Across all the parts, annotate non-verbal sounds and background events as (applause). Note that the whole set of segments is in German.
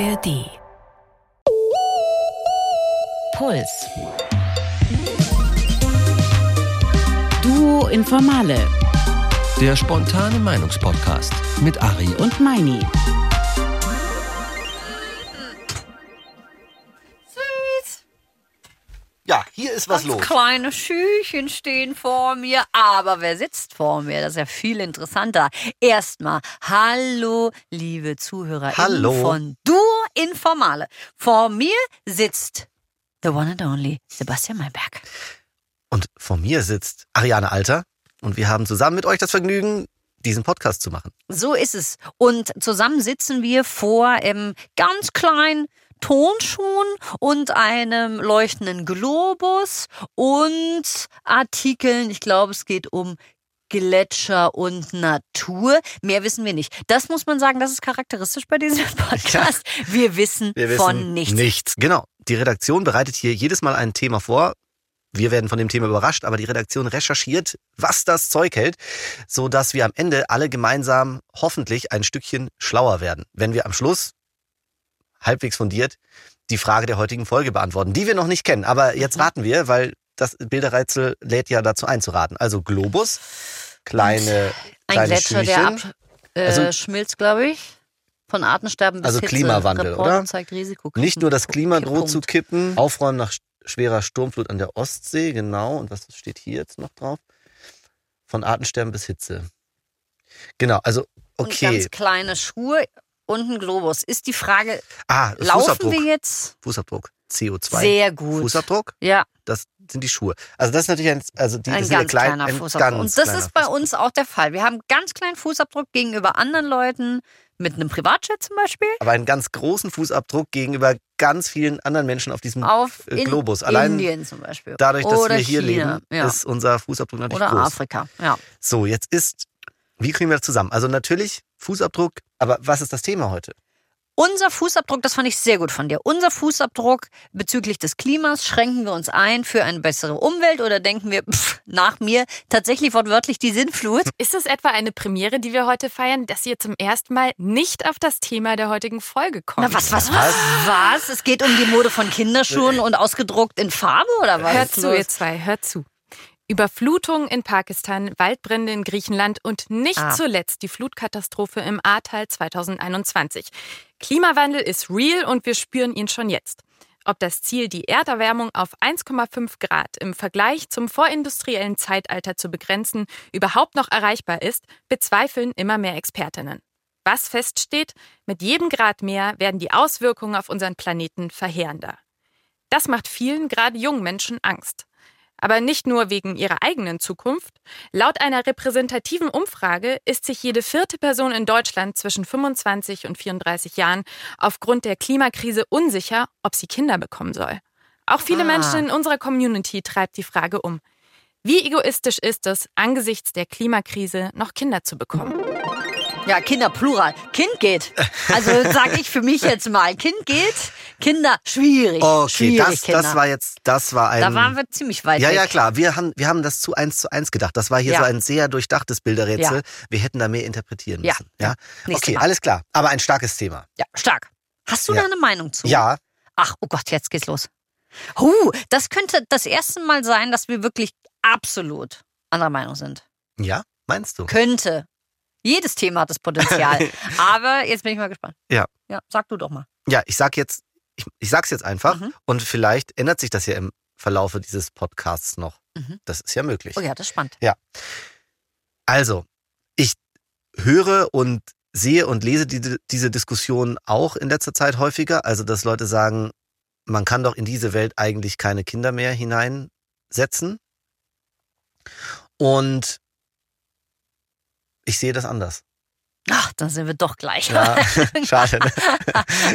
ARD. Puls. Duo Informale Der spontane Meinungspodcast mit Ari und Meini. Ist was los. kleine Schüchen stehen vor mir, aber wer sitzt vor mir? Das ist ja viel interessanter. Erstmal, hallo, liebe Zuhörer Hallo. von Duo Informale. Vor mir sitzt the one and only Sebastian Meinberg. Und vor mir sitzt Ariane Alter und wir haben zusammen mit euch das Vergnügen, diesen Podcast zu machen. So ist es. Und zusammen sitzen wir vor einem ganz kleinen Tonschuhen und einem leuchtenden Globus und Artikeln. Ich glaube, es geht um Gletscher und Natur. Mehr wissen wir nicht. Das muss man sagen, das ist charakteristisch bei diesem (laughs) Podcast. Wir wissen Wir wissen von nichts. nichts. Genau. Die Redaktion bereitet hier jedes Mal ein Thema vor. Wir werden von dem Thema überrascht, aber die Redaktion recherchiert, was das Zeug hält, so dass wir am Ende alle gemeinsam hoffentlich ein Stückchen schlauer werden, wenn wir am Schluss halbwegs fundiert die Frage der heutigen Folge beantworten, die wir noch nicht kennen. Aber jetzt raten wir, weil das Bilderrätsel lädt ja dazu einzuraten. Also Globus, kleine, Ein kleine Gletscher, der Schüchen. ab, äh, Also- schmilzt, glaube ich. Von Artensterben bis Also Hitze. Klimawandel, Reporter oder? Zeigt Risiko. Nicht nur das Klima droht zu kippen, aufräumen nach sch- schwerer Sturmflut an der Ostsee, genau. Und was steht hier jetzt noch drauf? Von Artensterben bis Hitze. Genau, also Und okay. ganz kleine Schuhe und ein Globus. Ist die Frage, ah, laufen Fußabdruck. wir jetzt? Fußabdruck. CO2. Sehr gut. Fußabdruck, Ja, das sind die Schuhe. Also das ist natürlich ein, also die ein sind ganz klein, kleiner ein Fußabdruck. ganz Und das ist bei Fußabdruck. uns auch der Fall. Wir haben ganz kleinen Fußabdruck gegenüber anderen Leuten mit einem Privatjet zum Beispiel. Aber einen ganz großen Fußabdruck gegenüber ganz vielen anderen Menschen auf diesem Auf äh, in Globus. Allein Indien zum Beispiel. dadurch, dass Oder wir hier China. leben, Ja. ist unser Fußabdruck natürlich Oder groß. Afrika. Ja. So, jetzt ist, wie kriegen wir das zusammen? Also natürlich Fußabdruck, aber was ist das Thema heute? Unser Fußabdruck, das fand ich sehr gut von dir. Unser Fußabdruck bezüglich des Klimas schränken wir uns ein für eine bessere Umwelt oder denken wir, pff, nach mir tatsächlich wortwörtlich die Sinnflut? Ist es etwa eine Premiere, die wir heute feiern, dass ihr zum ersten Mal nicht auf das Thema der heutigen Folge kommt? Na, was, was, was? Was? Es geht um die Mode von Kinderschuhen und ausgedruckt in Farbe oder was? Hört zu, ihr zwei, hört zu. Überflutungen in Pakistan, Waldbrände in Griechenland und nicht Ah. zuletzt die Flutkatastrophe im Ahrtal 2021. Klimawandel ist real und wir spüren ihn schon jetzt. Ob das Ziel, die Erderwärmung auf 1,5 Grad im Vergleich zum vorindustriellen Zeitalter zu begrenzen, überhaupt noch erreichbar ist, bezweifeln immer mehr Expertinnen. Was feststeht, mit jedem Grad mehr werden die Auswirkungen auf unseren Planeten verheerender. Das macht vielen, gerade jungen Menschen, Angst. Aber nicht nur wegen ihrer eigenen Zukunft. Laut einer repräsentativen Umfrage ist sich jede vierte Person in Deutschland zwischen 25 und 34 Jahren aufgrund der Klimakrise unsicher, ob sie Kinder bekommen soll. Auch viele Ah. Menschen in unserer Community treibt die Frage um. Wie egoistisch ist es, angesichts der Klimakrise noch Kinder zu bekommen? Ja, Kinder plural. Kind geht. Also (laughs) sag ich für mich jetzt mal. Kind geht, Kinder schwierig. Okay, schwierig, das, Kinder. das war jetzt, das war ein. da waren wir ziemlich weit ja, weg. ja, klar. Wir haben, wir haben das zu eins zu eins gedacht. Das war hier Ja. so ein sehr durchdachtes Bilderrätsel. Ja. Wir hätten da mehr interpretieren Ja. müssen. Ja. Nächstes Okay, Mal. alles klar. Aber ein starkes Thema. Ja, stark. Hast du Ja. da eine Meinung zu? Ja, Ach, oh Gott, jetzt geht's los. Huh, das könnte das erste Mal sein, dass wir wirklich absolut anderer Meinung sind. ja, meinst du? Könnte. Jedes Thema hat das Potenzial. (laughs) Aber jetzt bin ich mal gespannt. Ja. Ja, sag du doch mal. Ja, ich sag jetzt, ich, ich sag's jetzt einfach Mhm. und vielleicht ändert sich das ja im Verlaufe dieses Podcasts noch. Mhm. Das ist ja möglich. Oh ja, das ist spannend. Also, ich höre und sehe und lese die, diese Diskussion auch in letzter Zeit häufiger. Also, dass Leute sagen, man kann doch in diese Welt eigentlich keine Kinder mehr hineinsetzen. Und ich sehe das anders. Ach, dann sind wir doch gleich. Ja, (laughs) schade. Ne?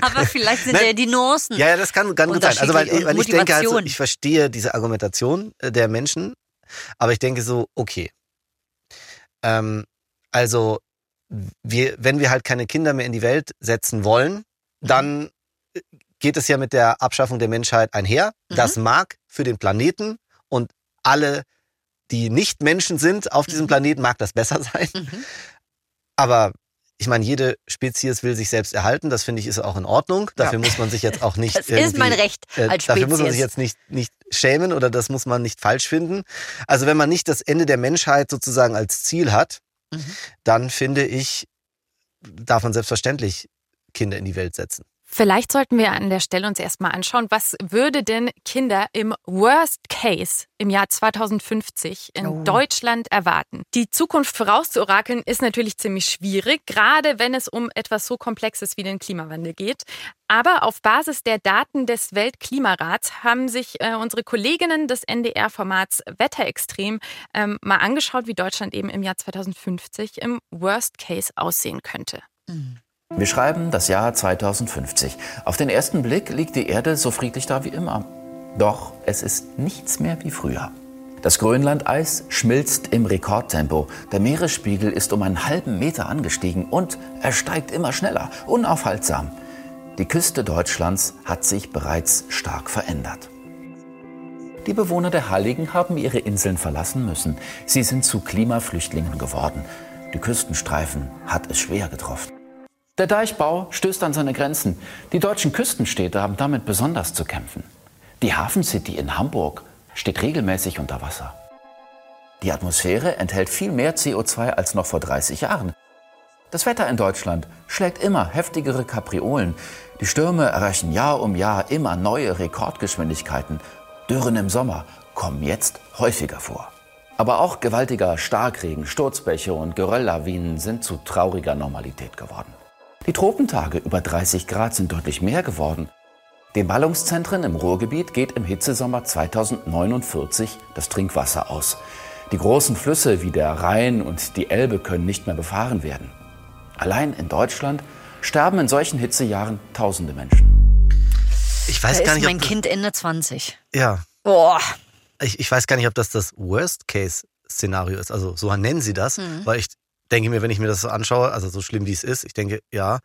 Aber vielleicht sind Nein. ja die Nuancen. Ja, ja, das kann, kann gut sein. Also, weil, weil ich denke, also, Motivation. ich verstehe diese Argumentation äh, der Menschen, aber ich denke so, okay. Ähm, also, wir, wenn wir halt keine Kinder mehr in die Welt setzen wollen, dann äh, geht es ja mit der Abschaffung der Menschheit einher. Mhm. Das mag für den Planeten und alle, die nicht Menschen sind auf diesem Mhm. Planeten, mag das besser (laughs) sein. Mhm. Aber ich meine, jede Spezies will sich selbst erhalten. Das finde ich ist auch in Ordnung. Dafür Ja. muss man sich jetzt auch nicht. (laughs) Das ist mein Recht äh, als Dafür muss man Spezies. sich jetzt nicht, nicht schämen oder das muss man nicht falsch finden. Also wenn man nicht das Ende der Menschheit sozusagen als Ziel hat, Mhm. dann finde ich, darf man selbstverständlich Kinder in die Welt setzen. Vielleicht sollten wir an der Stelle uns erstmal anschauen, was würde denn Kinder im Worst Case im Jahr 2050 in Oh. Deutschland erwarten? Die Zukunft vorauszuorakeln ist natürlich ziemlich schwierig, gerade wenn es um etwas so Komplexes wie den Klimawandel geht. Aber auf Basis der Daten des Weltklimarats haben sich äh, unsere Kolleginnen des NDR-Formats Wetterextrem ähm, mal angeschaut, wie Deutschland eben im Jahr 2050 im Worst Case aussehen könnte. Wir schreiben das Jahr 2050. Auf den ersten Blick liegt die Erde so friedlich da wie immer. Doch es ist nichts mehr wie früher. Das Grönlandeis schmilzt im Rekordtempo. Der Meeresspiegel ist um einen halben Meter angestiegen und er steigt immer schneller, unaufhaltsam. Die Küste Deutschlands hat sich bereits stark verändert. Die Bewohner der Halligen haben ihre Inseln verlassen müssen. Sie sind zu Klimaflüchtlingen geworden. Die Küstenstreifen hat es schwer getroffen. Der Deichbau stößt an seine Grenzen. Die deutschen Küstenstädte haben damit besonders zu kämpfen. Die Hafencity in Hamburg steht regelmäßig unter Wasser. Die Atmosphäre enthält viel mehr CO2 als noch vor 30 Jahren. Das Wetter in Deutschland schlägt immer heftigere Kapriolen. Die Stürme erreichen Jahr um Jahr immer neue Rekordgeschwindigkeiten. Dürren im Sommer kommen jetzt häufiger vor. Aber auch gewaltiger Starkregen, Sturzbäche und Gerölllawinen sind zu trauriger Normalität geworden. Die Tropentage über 30 Grad sind deutlich mehr geworden. Den Ballungszentren im Ruhrgebiet geht im Hitzesommer 2049 das Trinkwasser aus. Die großen Flüsse wie der Rhein und die Elbe können nicht mehr befahren werden. Allein in Deutschland sterben in solchen Hitzejahren tausende Menschen. Ich Da weiß gar ist nicht, mein ob Kind Ende 20. ja, Boah. ich, ich weiß gar nicht, ob das das Worst-Case-Szenario ist. Also so nennen sie das, Mhm. weil ich denke mir, wenn ich mir das so anschaue, also so schlimm wie es ist, ich denke, ja,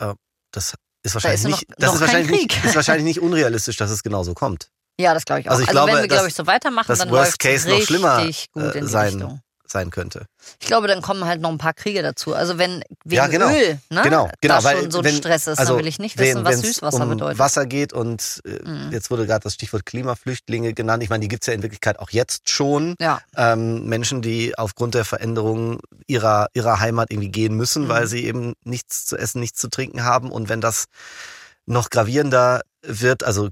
äh, das ist wahrscheinlich ist ja noch- nicht, das noch ist wahrscheinlich nicht, ist wahrscheinlich nicht (laughs) unrealistisch, dass es genauso kommt. Ja, das glaube ich auch. Also Also, ich glaube, wenn wir, glaube ich, so weitermachen, dann Worst läuft Case noch schlimmer, gut äh, in die sein Richtung. Sein könnte. Ich glaube, dann kommen halt noch ein paar Kriege dazu. Also wenn wegen Ja, genau. Öl, ne, Genau, genau, da weil schon so ein wenn- Stress ist, also dann will ich nicht wissen, wenn- was Süßwasser um bedeutet. Wasser geht und äh, Mhm. jetzt wurde gerade das Stichwort Klimaflüchtlinge genannt. Ich meine, die gibt's ja in Wirklichkeit auch jetzt schon. Ja, ähm, Menschen, die aufgrund der Veränderung ihrer, ihrer Heimat irgendwie gehen müssen, Mhm. weil sie eben nichts zu essen, nichts zu trinken haben. Und wenn das noch gravierender wird, also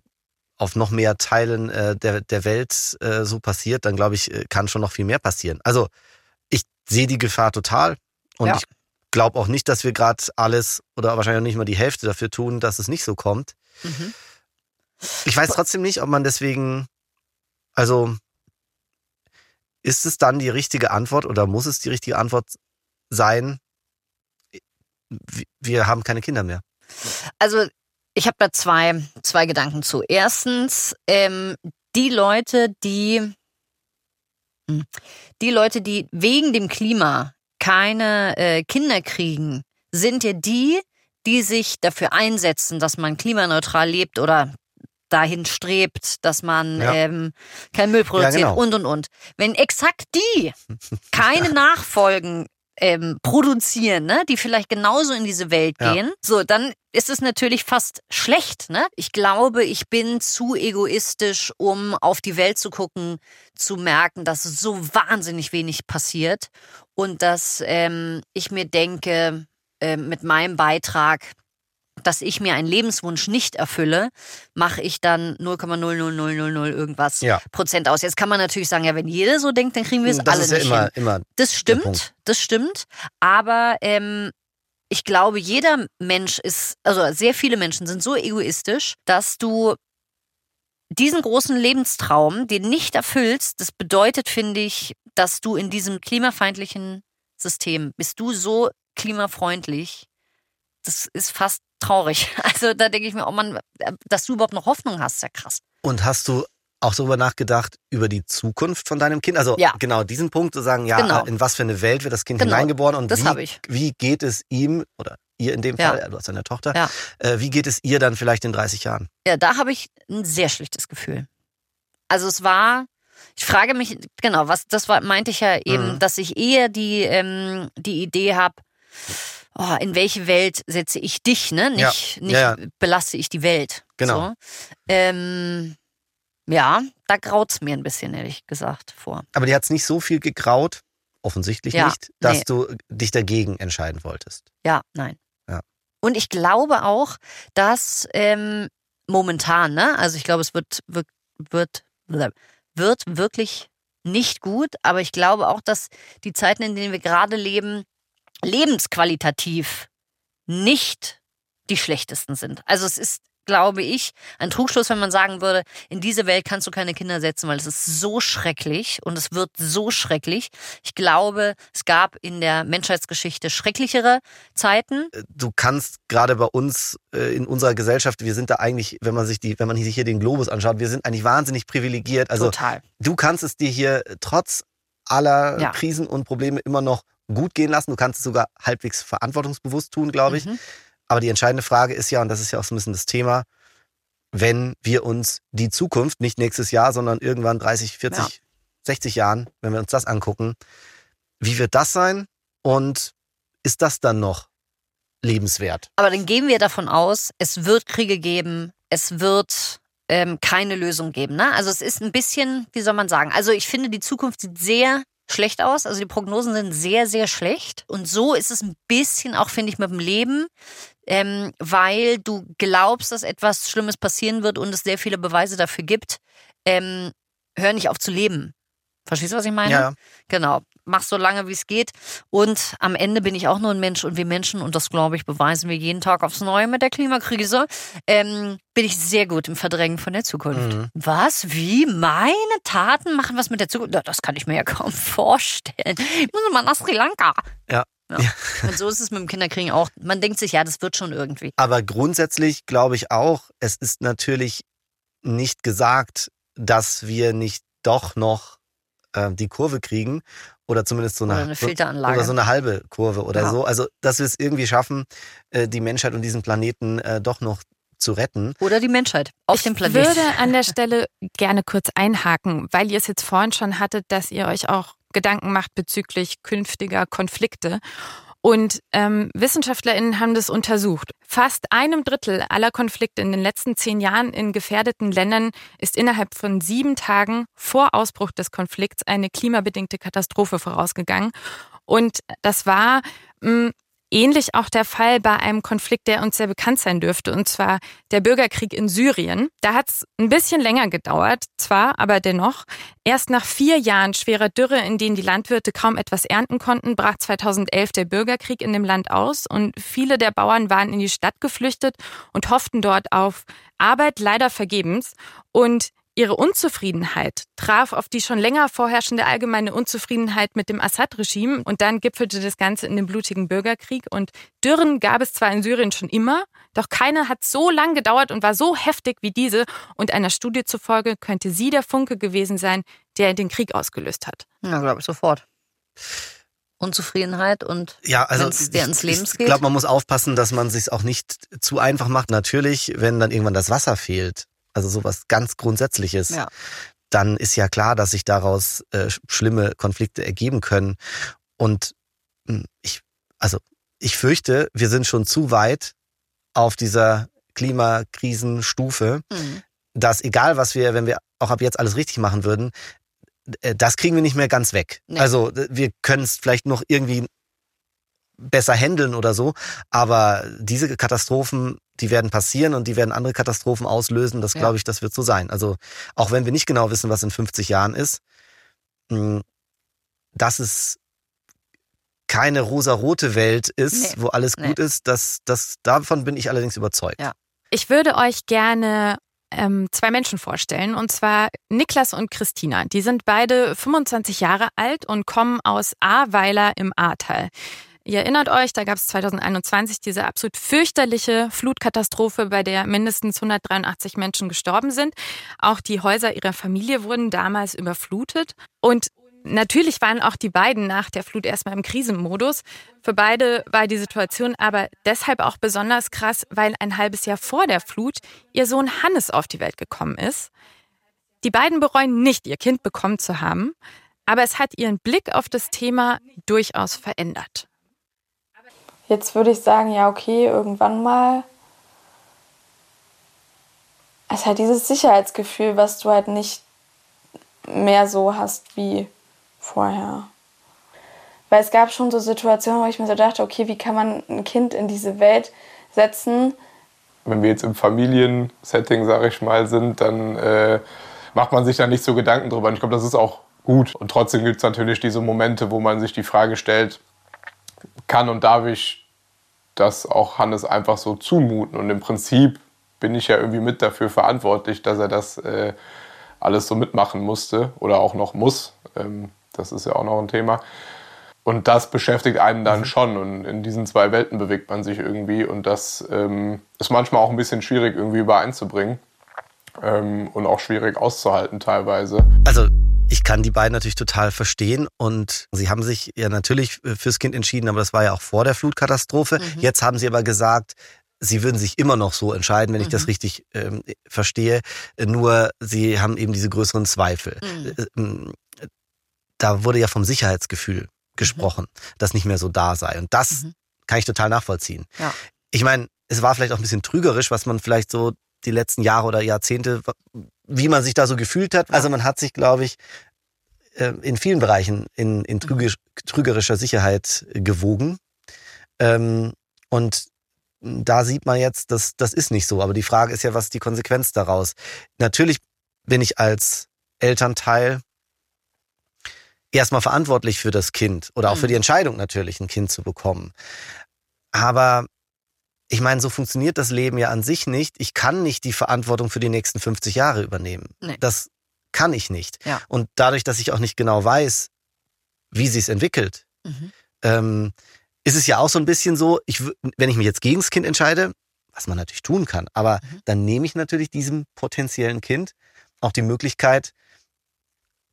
auf noch mehr Teilen äh, der, der Welt äh, so passiert, dann glaube ich, äh, kann schon noch viel mehr passieren. Also ich sehe die Gefahr total und Ja. ich glaube auch nicht, dass wir gerade alles oder wahrscheinlich auch nicht mal die Hälfte dafür tun, dass es nicht so kommt. mhm. Ich weiß trotzdem nicht, ob man deswegen, also ist es dann die richtige Antwort oder muss es die richtige Antwort sein? Wir- Wir haben keine Kinder mehr. Also ich habe da zwei, zwei Gedanken zu. Erstens, ähm, die Leute, die hm, die Leute, die wegen dem Klima keine äh, Kinder kriegen, sind ja die, die sich dafür einsetzen, dass man klimaneutral lebt oder dahin strebt, dass man Ja. ähm, kein Müll produziert genau. und und und. Wenn exakt die (laughs) keine Nachfolgen ähm, produzieren, ne, die vielleicht genauso in diese Welt Ja. gehen, so, dann ist es natürlich fast schlecht, ne? Ich glaube, ich bin zu egoistisch, um auf die Welt zu gucken, zu merken, dass so wahnsinnig wenig passiert und dass ähm, ich mir denke, ähm, mit meinem Beitrag, dass ich mir einen Lebenswunsch nicht erfülle, mache ich dann 0,00000 irgendwas Ja. Prozent aus. Jetzt kann man natürlich sagen, ja, wenn jeder so denkt, dann kriegen wir es das alle ist ja nicht immer, hin. immer. Das stimmt, das stimmt. Aber ähm, ich glaube, jeder Mensch ist, also sehr viele Menschen sind so egoistisch, dass du diesen großen Lebenstraum, den nicht erfüllst, das bedeutet, finde ich, dass du in diesem klimafeindlichen System bist du so klimafreundlich. Das ist fast traurig. (laughs) Also da denke ich mir, oh Mann, dass du überhaupt noch Hoffnung hast, ist ja krass. Und hast du auch darüber nachgedacht, über die Zukunft von deinem Kind? Also Ja. genau diesen Punkt zu sagen, ja, Genau. in was für eine Welt wird das Kind Genau. hineingeboren und Das wie, wie geht es ihm oder ihr in dem Ja. Fall, du hast eine Tochter, Ja. äh, wie geht es ihr dann vielleicht in 30 Jahren? Ja, da habe ich ein sehr schlechtes Gefühl. Also es war, ich frage mich, genau, was das war, meinte ich ja eben, Mhm. dass ich eher die, ähm, die Idee habe, oh, in welche Welt setze ich dich, ne? Nicht, Ja, nicht ja, belaste ich die Welt. Genau. So. Ähm, ja, da graut's mir ein bisschen, ehrlich gesagt, vor. Aber dir hat es nicht so viel gegraut, offensichtlich nicht, dass nee. du dich dagegen entscheiden wolltest. Ja, nein. Ja. Und ich glaube auch, dass ähm, momentan, ne, also ich glaube, es wird, wird, wird, wird wirklich nicht gut, aber ich glaube auch, dass die Zeiten, in denen wir gerade leben, lebensqualitativ nicht die schlechtesten sind. Also es ist, glaube ich, ein Trugschluss, wenn man sagen würde, in diese Welt kannst du keine Kinder setzen, weil es ist so schrecklich und es wird so schrecklich. Ich glaube, es gab in der Menschheitsgeschichte schrecklichere Zeiten. Du kannst gerade bei uns äh, in unserer Gesellschaft, wir sind da eigentlich, wenn man sich die, wenn man sich hier den Globus anschaut, wir sind eigentlich wahnsinnig privilegiert. Also Total. du kannst es dir hier trotz aller Ja. Krisen und Probleme immer noch gut gehen lassen. Du kannst es sogar halbwegs verantwortungsbewusst tun, glaube ich. Mhm. Aber die entscheidende Frage ist ja, und das ist ja auch so ein bisschen das Thema, wenn wir uns die Zukunft, nicht nächstes Jahr, sondern irgendwann 30, 40, Ja. 60 Jahren, wenn wir uns das angucken, wie wird das sein? Und ist das dann noch lebenswert? Aber dann gehen wir davon aus, es wird Kriege geben, es wird ähm, keine Lösung geben. Ne? Also es ist ein bisschen, wie soll man sagen, also ich finde, die Zukunft sieht sehr schlecht aus. Also die Prognosen sind sehr, sehr schlecht. Und so ist es ein bisschen auch, finde ich, mit dem Leben, ähm, weil du glaubst, dass etwas Schlimmes passieren wird und es sehr viele Beweise dafür gibt. Ähm, hör nicht auf zu leben. Verstehst du, was ich meine? Ja. Genau. Mach so lange, wie es geht. Und am Ende bin ich auch nur ein Mensch und wir Menschen, und das glaube ich, beweisen wir jeden Tag aufs Neue mit der Klimakrise, ähm, bin ich sehr gut im Verdrängen von der Zukunft. Mhm. Was? Wie? Meine Taten machen was mit der Zukunft? Das kann ich mir ja kaum (laughs) vorstellen. Ich muss mal nach Sri Lanka. Ja. Ja. Und so ist es mit dem Kinderkriegen auch. Man denkt sich, ja, das wird schon irgendwie. Aber grundsätzlich glaube ich auch, es ist natürlich nicht gesagt, dass wir nicht doch noch äh, die Kurve kriegen oder zumindest so eine, Oder eine Filteranlage. oder so eine halbe Kurve oder Ja. so. Also, dass wir es irgendwie schaffen, äh, die Menschheit und diesen Planeten äh, doch noch zu retten. Oder die Menschheit auf ich dem Planeten. würde (laughs) an der Stelle gerne kurz einhaken, weil ihr es jetzt vorhin schon hattet, dass ihr euch auch Gedanken macht bezüglich künftiger Konflikte. Und ähm, WissenschaftlerInnen haben das untersucht. Fast einem Drittel aller Konflikte in den letzten zehn Jahren in gefährdeten Ländern ist innerhalb von sieben Tagen vor Ausbruch des Konflikts eine klimabedingte Katastrophe vorausgegangen. Und das war mh, ähnlich auch der Fall bei einem Konflikt, der uns sehr bekannt sein dürfte, und zwar der Bürgerkrieg in Syrien. Da hat es ein bisschen länger gedauert, zwar, aber dennoch. Erst nach vier Jahren schwerer Dürre, in denen die Landwirte kaum etwas ernten konnten, brach 2011 der Bürgerkrieg in dem Land aus und viele der Bauern waren in die Stadt geflüchtet und hofften dort auf Arbeit, leider vergebens. Und Ihre Unzufriedenheit traf auf die schon länger vorherrschende allgemeine Unzufriedenheit mit dem Assad-Regime und dann gipfelte das Ganze in dem blutigen Bürgerkrieg. Und Dürren gab es zwar in Syrien schon immer, doch keine hat so lang gedauert und war so heftig wie diese. Und einer Studie zufolge könnte sie der Funke gewesen sein, der den Krieg ausgelöst hat. Ja, glaube ich sofort. Unzufriedenheit und Ja, also wenn's dir ins Leben ich geht. glaube, man muss aufpassen, dass man sich auch nicht zu einfach macht. Natürlich, wenn dann irgendwann das Wasser fehlt, also sowas ganz Grundsätzliches, Ja. dann ist ja klar, dass sich daraus äh, schlimme Konflikte ergeben können. Und mh, ich, also ich fürchte, wir sind schon zu weit auf dieser Klimakrisenstufe, Mhm. dass egal was wir, wenn wir auch ab jetzt alles richtig machen würden, äh, das kriegen wir nicht mehr ganz weg. Nee. Also wir können es vielleicht noch irgendwie besser handeln oder so, aber diese Katastrophen, die werden passieren und die werden andere Katastrophen auslösen. Das Ja. glaube ich, das wird so sein. Also auch wenn wir nicht genau wissen, was in 50 Jahren ist, mh, dass es keine rosarote Welt ist, Nee. wo alles Nee. gut ist, das, das, davon bin ich allerdings überzeugt. Ja. Ich würde euch gerne ähm, zwei Menschen vorstellen, und zwar Niklas und Christina. Die sind beide 25 Jahre alt und kommen aus Ahrweiler im Ahrtal. Ihr erinnert euch, da gab es 2021 diese absolut fürchterliche Flutkatastrophe, bei der mindestens 183 Menschen gestorben sind. Auch die Häuser ihrer Familie wurden damals überflutet. Und natürlich waren auch die beiden nach der Flut erstmal im Krisenmodus. Für beide war die Situation aber deshalb auch besonders krass, weil ein halbes Jahr vor der Flut ihr Sohn Hannes auf die Welt gekommen ist. Die beiden bereuen nicht, ihr Kind bekommen zu haben, aber es hat ihren Blick auf das Thema durchaus verändert. Jetzt würde ich sagen, ja, okay, irgendwann mal. Es ist halt dieses Sicherheitsgefühl, was du halt nicht mehr so hast wie vorher. Weil es gab schon so Situationen, wo ich mir so dachte, okay, wie kann man ein Kind in diese Welt setzen? Wenn wir jetzt im Familiensetting, sage ich mal, sind, dann äh, macht man sich da nicht so Gedanken drüber. Und ich glaube, das ist auch gut. Und trotzdem gibt es natürlich diese Momente, wo man sich die Frage stellt, kann und darf ich das auch Hannes einfach so zumuten? Und im Prinzip bin ich ja irgendwie mit dafür verantwortlich, dass er das äh, alles so mitmachen musste oder auch noch muss. Ähm, das ist ja auch noch ein Thema. Und das beschäftigt einen dann mhm. schon. Und in diesen zwei Welten bewegt man sich irgendwie. Und das ähm, ist manchmal auch ein bisschen schwierig irgendwie übereinzubringen. Ähm, und auch schwierig auszuhalten teilweise. Also ich kann die beiden natürlich total verstehen und sie haben sich ja natürlich fürs Kind entschieden, aber das war ja auch vor der Flutkatastrophe. Mhm. Jetzt haben sie aber gesagt, sie würden sich immer noch so entscheiden, wenn ich das mhm. richtig ähm, verstehe. Nur sie haben eben diese größeren Zweifel. Mhm. Äh, ähm, da wurde ja vom Sicherheitsgefühl gesprochen, mhm. das nicht mehr so da sei. Und das mhm. kann ich total nachvollziehen. Ja. Ich meine, es war vielleicht auch ein bisschen trügerisch, was man vielleicht so die letzten Jahre oder Jahrzehnte, wie man sich da so gefühlt hat. Also man hat sich, glaube ich, äh, in vielen Bereichen in, in trügerischer Sicherheit gewogen. Ähm, und da sieht man jetzt, dass das ist nicht so. Aber die Frage ist ja, was ist die Konsequenz daraus? Natürlich bin ich als Elternteil erstmal verantwortlich für das Kind oder auch für die mhm. Entscheidung natürlich, ein Kind zu bekommen. Aber ich meine, so funktioniert das Leben ja an sich nicht. Ich kann nicht die Verantwortung für die nächsten 50 Jahre übernehmen. Nee. Das kann ich nicht. Ja. Und dadurch, dass ich auch nicht genau weiß, wie sie es entwickelt, mhm. ähm, ist es ja auch so ein bisschen so, ich, wenn ich mich jetzt gegen das Kind entscheide, was man natürlich tun kann, aber mhm. dann nehme ich natürlich diesem potenziellen Kind auch die Möglichkeit,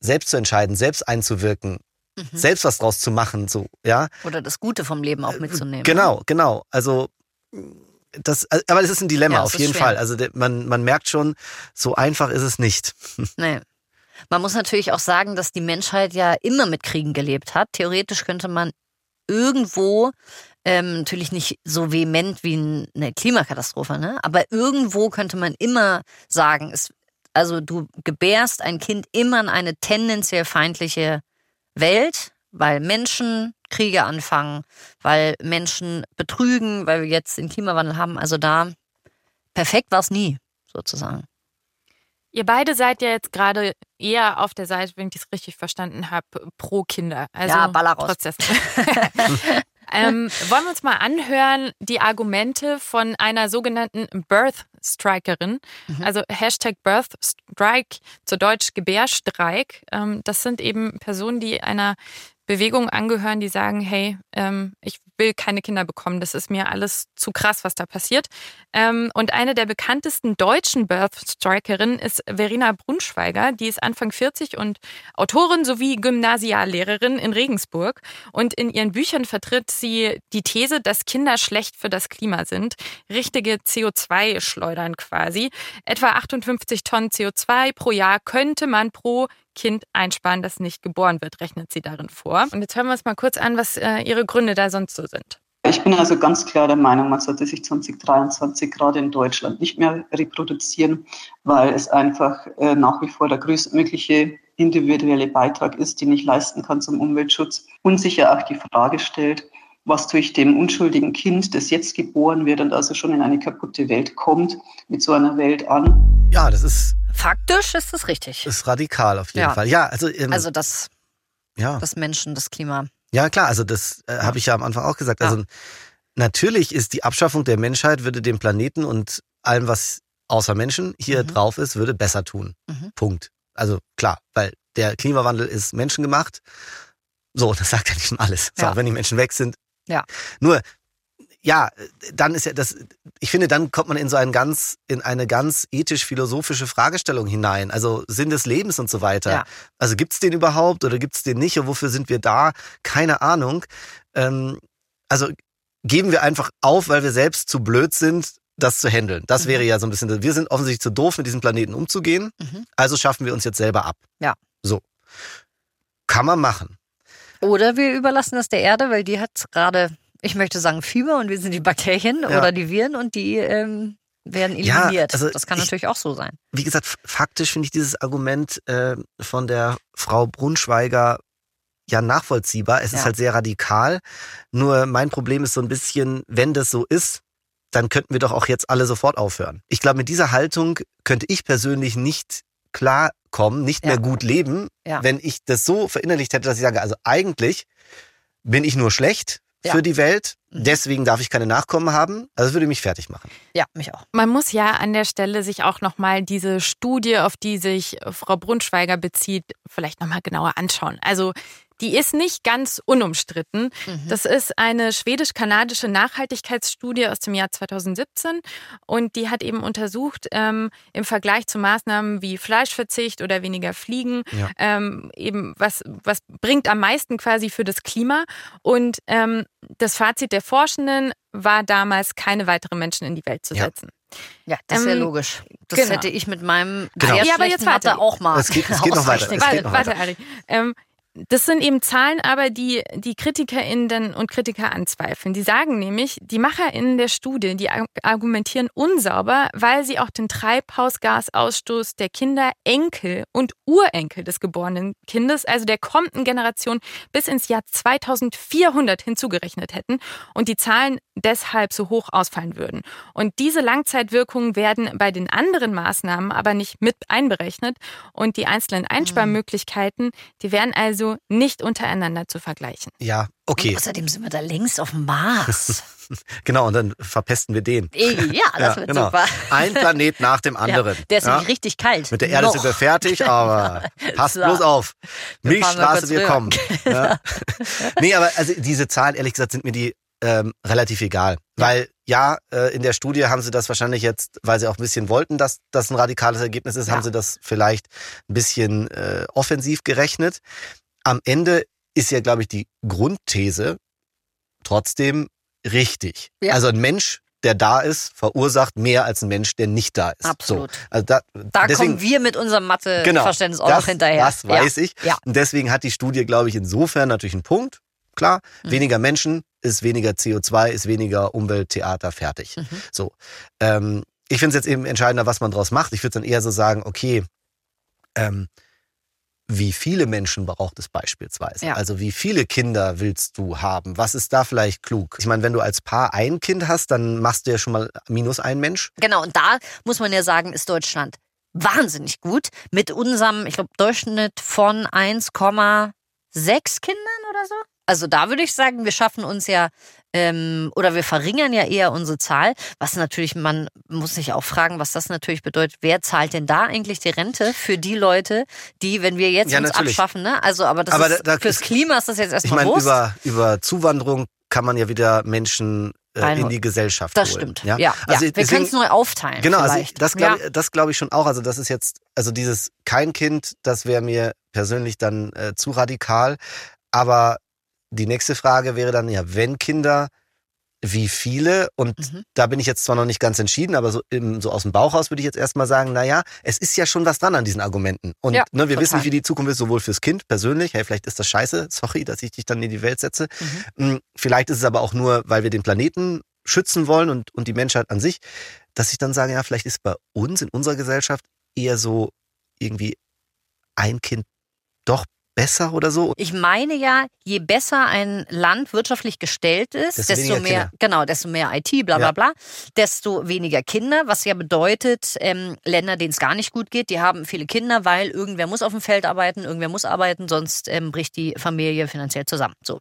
selbst zu entscheiden, selbst einzuwirken, mhm. selbst was draus zu machen, so, ja. Oder das Gute vom Leben auch äh, mitzunehmen. Genau, genau. Also, das, aber es ist ein Dilemma, ja, auf jeden schwer. Fall. Also, man, man merkt schon, so einfach ist es nicht. (laughs) Nee. Man muss natürlich auch sagen, dass die Menschheit ja immer mit Kriegen gelebt hat. Theoretisch könnte man irgendwo ähm, natürlich nicht so vehement wie eine Klimakatastrophe, ne? aber irgendwo könnte man immer sagen, es also du gebärst ein Kind immer in eine tendenziell feindliche Welt, weil Menschen Kriege anfangen, weil Menschen betrügen, weil wir jetzt den Klimawandel haben. Also da perfekt war es nie, sozusagen. Ihr beide seid ja jetzt gerade eher auf der Seite, wenn ich das richtig verstanden habe, pro Kinder. Also ja, Baller raus. (laughs) Ähm, wollen wir uns mal anhören, die Argumente von einer sogenannten Birth Strikerin, mhm. also Hashtag Birth Strike, zu Deutsch Gebärstreik. Ähm, das sind eben Personen, die einer Bewegungen angehören, die sagen, hey, ähm, ich will keine Kinder bekommen, das ist mir alles zu krass, was da passiert. Ähm, und eine der bekanntesten deutschen Birth Strikerinnen ist Verena Brunschweiger, die ist Anfang 40 und Autorin sowie Gymnasiallehrerin in Regensburg. Und in ihren Büchern vertritt sie die These, dass Kinder schlecht für das Klima sind, richtige CO2-Schleudern quasi. Etwa 58 Tonnen CO2 pro Jahr könnte man pro Kind einsparen, das nicht geboren wird, rechnet sie darin vor. Und jetzt hören wir uns mal kurz an, was äh, ihre Gründe da sonst so sind. Ich bin also ganz klar der Meinung, man sollte sich 2023 gerade in Deutschland nicht mehr reproduzieren, weil es einfach äh, nach wie vor der größtmögliche individuelle Beitrag ist, den ich leisten kann zum Umweltschutz und sicher auch die Frage stellt, was tue ich dem unschuldigen Kind, das jetzt geboren wird und also schon in eine kaputte Welt kommt, mit so einer Welt an. Ja, das ist Faktisch ist das richtig. Ist radikal auf jeden ja. Fall. Ja, also, ähm, also das, ja. das Menschen, das Klima. Ja, klar, also das äh, habe ich ja am Anfang auch gesagt. Also natürlich ist die Abschaffung der Menschheit, würde dem Planeten und allem, was außer Menschen hier mhm. drauf ist, würde besser tun. Mhm. Punkt. Also klar, weil der Klimawandel ist menschengemacht. So, das sagt ja nicht schon alles. So, ja. wenn die Menschen weg sind. Ja. Nur, ja, dann ist ja das, ich finde, dann kommt man in so einen ganz, in eine ganz ethisch-philosophische Fragestellung hinein. Also Sinn des Lebens und so weiter. Ja. Also gibt's den überhaupt oder gibt's den nicht und wofür sind wir da? Keine Ahnung. Ähm, also geben wir einfach auf, weil wir selbst zu blöd sind, das zu handeln. Das mhm. wäre ja so ein bisschen, wir sind offensichtlich zu doof, mit diesem Planeten umzugehen. Mhm. Also schaffen wir uns jetzt selber ab. Ja. So. Kann man machen. Oder wir überlassen das der Erde, weil die hat gerade ich möchte sagen Fieber und wir sind die Bakterien Ja. oder die Viren und die ähm, werden Ja, eliminiert. also das kann ich- natürlich auch so sein. Wie gesagt, faktisch finde ich dieses Argument äh, von der Frau Brunschweiger ja nachvollziehbar. Es ist Ja. halt sehr radikal. Nur mein Problem ist so ein bisschen, wenn das so ist, dann könnten wir doch auch jetzt alle sofort aufhören. Ich glaube, mit dieser Haltung könnte ich persönlich nicht klarkommen, nicht Ja. mehr gut leben, Ja. wenn ich das so verinnerlicht hätte, dass ich sage, also eigentlich bin ich nur schlecht Ja. für die Welt, Mhm. deswegen darf ich keine Nachkommen haben. Also das würde mich fertig machen. Ja, mich auch. Man muss ja an der Stelle sich auch nochmal diese Studie, auf die sich Frau Brunschweiger bezieht, vielleicht nochmal genauer anschauen. Also die ist nicht ganz unumstritten. Mhm. Das ist eine schwedisch-kanadische Nachhaltigkeitsstudie aus dem Jahr 2017 und die hat eben untersucht, ähm, im Vergleich zu Maßnahmen wie Fleischverzicht oder weniger Fliegen, Ja. ähm, eben was, was bringt am meisten quasi für das Klima. Und ähm, das Fazit der Forschenden war damals, keine weiteren Menschen in die Welt zu Ja. setzen. Ja, das wäre Ähm, logisch. Das genau. hätte ich mit meinem Genau. Ja, aber jetzt warte. Auch mal. Es geht- es geht noch (laughs) weiter. geht noch warte, weiter. Ari. Ähm, das sind eben Zahlen, aber die die KritikerInnen und Kritiker anzweifeln. Die sagen nämlich, die MacherInnen der Studie, die arg- argumentieren unsauber, weil sie auch den Treibhausgasausstoß der Kinder, Enkel und Urenkel des geborenen Kindes, also der kommenden Generation, bis ins Jahr 2400 hinzugerechnet hätten und die Zahlen deshalb so hoch ausfallen würden. Und diese Langzeitwirkungen werden bei den anderen Maßnahmen aber nicht mit einberechnet und die einzelnen Einsparmöglichkeiten, die wären also nicht untereinander zu vergleichen. Ja, okay. Außerdem sind wir da längst auf dem Mars. (laughs) Genau, und dann verpesten wir den. Ja, (laughs) das wird genau. super. Ein Planet nach dem (laughs) anderen. Ja, der ist Ja? nämlich richtig kalt. Mit der Erde Noch. sind wir fertig, aber passt So. bloß auf. Wir Milchstraße, wir rüber. kommen. Ja. nee, aber also diese Zahlen, ehrlich gesagt, sind mir die ähm, relativ egal. Weil ja, äh, in der Studie haben sie das wahrscheinlich jetzt, weil sie auch ein bisschen wollten, dass das ein radikales Ergebnis ist, Ja. haben sie das vielleicht ein bisschen äh, offensiv gerechnet. Am Ende ist ja, glaube ich, die Grundthese trotzdem richtig. Ja. Also ein Mensch, der da ist, verursacht mehr als ein Mensch, der nicht da ist. Absolut. So. Also da, Da deswegen, kommen wir mit unserem Mathe-Verständnis auch das, noch hinterher. Das weiß ja. ich. Ja. Und deswegen hat die Studie, glaube ich, insofern natürlich einen Punkt. Klar, Mhm. weniger Menschen ist weniger CO2, ist weniger Umwelttheater, fertig. Mhm. So. Ähm, ich finde es jetzt eben entscheidender, was man draus macht. Ich würde dann eher so sagen, okay, ähm, wie viele Menschen braucht es beispielsweise? Ja. Also wie viele Kinder willst du haben? Was ist da vielleicht klug? Ich meine, wenn du als Paar ein Kind hast, dann machst du ja schon mal minus ein Mensch. Genau, und da muss man ja sagen, ist Deutschland wahnsinnig gut. Mit unserem, ich glaube, Durchschnitt von 1,6 Kindern oder so. Also da würde ich sagen, wir schaffen uns ja ähm, oder wir verringern ja eher unsere Zahl. Was natürlich, man muss sich auch fragen, was das natürlich bedeutet. Wer zahlt denn da eigentlich die Rente für die Leute, die, wenn wir jetzt Ja, uns natürlich. abschaffen, ne? Also, aber das Aber ist, da- da- fürs Klima ist das jetzt Ich erstmal meine, Wurst. über, über Zuwanderung kann man ja wieder Menschen äh, in die Gesellschaft das holen. stimmt. Ja, ja. Also Wir deswegen- können es neu aufteilen. Genau, also vielleicht. das glaube ja. das glaub ich schon auch. Also das ist jetzt, also dieses kein Kind, das wäre mir persönlich dann äh, zu radikal. Aber die nächste Frage wäre dann, ja, wenn Kinder, wie viele? Und Mhm. da bin ich jetzt zwar noch nicht ganz entschieden, aber so, im, so aus dem Bauch raus würde ich jetzt erstmal sagen, naja, es ist ja schon was dran an diesen Argumenten. Und Ja, ne, wir total. wissen nicht, wie die Zukunft ist, sowohl fürs Kind persönlich, hey, vielleicht ist das scheiße, sorry, dass ich dich dann in die Welt setze. Mhm. Mm, Vielleicht ist es aber auch nur, weil wir den Planeten schützen wollen und, und die Menschheit an sich, dass ich dann sage, ja, vielleicht ist bei uns in unserer Gesellschaft eher so irgendwie ein Kind doch besser oder so. Ich meine ja, je besser ein Land wirtschaftlich gestellt ist, Desto desto, mehr, Kinder. genau, desto mehr IT, bla bla Ja. bla, desto weniger Kinder, was ja bedeutet, ähm, Länder, denen es gar nicht gut geht, die haben viele Kinder, weil irgendwer muss auf dem Feld arbeiten, irgendwer muss arbeiten, sonst ähm, bricht die Familie finanziell zusammen. So.